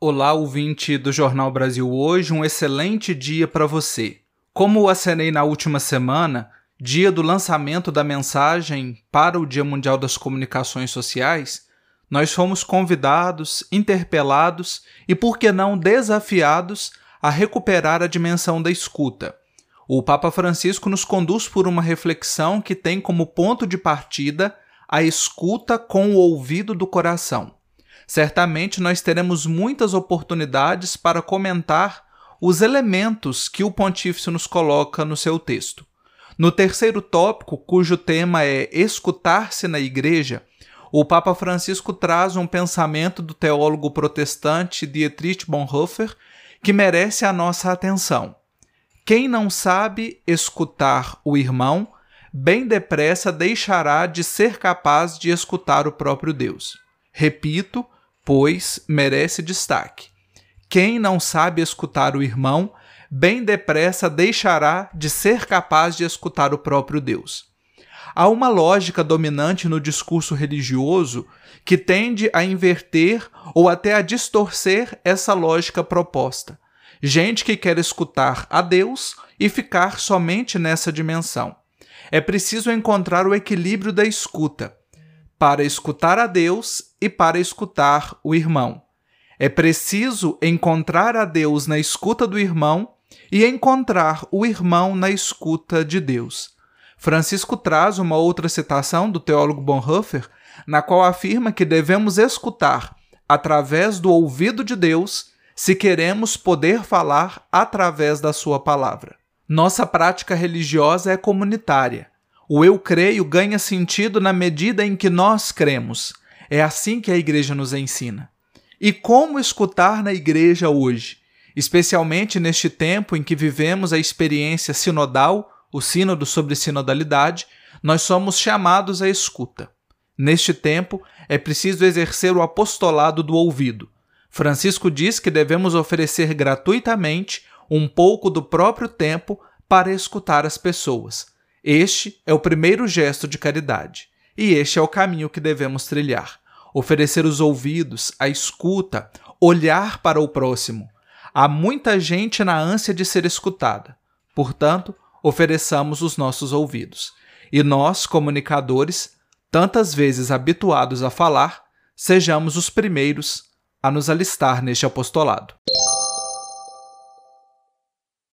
Olá, ouvinte do Jornal Brasil Hoje, um excelente dia para você. Como acenei na última semana, dia do lançamento da mensagem para o Dia Mundial das Comunicações Sociais, nós fomos convidados, interpelados e, por que não, desafiados a recuperar a dimensão da escuta. O Papa Francisco nos conduz por uma reflexão que tem como ponto de partida a escuta com o ouvido do coração. Certamente nós teremos muitas oportunidades para comentar os elementos que o pontífice nos coloca no seu texto. No terceiro tópico, cujo tema é escutar-se na igreja, o Papa Francisco traz um pensamento do teólogo protestante Dietrich Bonhoeffer que merece a nossa atenção. Quem não sabe escutar o irmão, bem depressa deixará de ser capaz de escutar o próprio Deus. Repito, pois merece destaque. Quem não sabe escutar o irmão, bem depressa deixará de ser capaz de escutar o próprio Deus. Há uma lógica dominante no discurso religioso que tende a inverter ou até a distorcer essa lógica proposta. Gente que quer escutar a Deus e ficar somente nessa dimensão. É preciso encontrar o equilíbrio da escuta para escutar a Deus e para escutar o irmão. É preciso encontrar a Deus na escuta do irmão e encontrar o irmão na escuta de Deus. Francisco traz uma outra citação do teólogo Bonhoeffer, na qual afirma que devemos escutar através do ouvido de Deus se queremos poder falar através da sua palavra. Nossa prática religiosa é comunitária. O eu creio ganha sentido na medida em que nós cremos. É assim que a igreja nos ensina. E como escutar na igreja hoje, especialmente neste tempo em que vivemos a experiência sinodal, o sínodo sobre sinodalidade, nós somos chamados à escuta. Neste tempo, é preciso exercer o apostolado do ouvido. Francisco diz que devemos oferecer gratuitamente um pouco do próprio tempo para escutar as pessoas este é o primeiro gesto de caridade, e este é o caminho que devemos trilhar. Oferecer os ouvidos, a escuta, olhar para o próximo. Há muita gente na ânsia de ser escutada. Portanto, ofereçamos os nossos ouvidos. E nós, comunicadores, tantas vezes habituados a falar, sejamos os primeiros a nos alistar neste apostolado.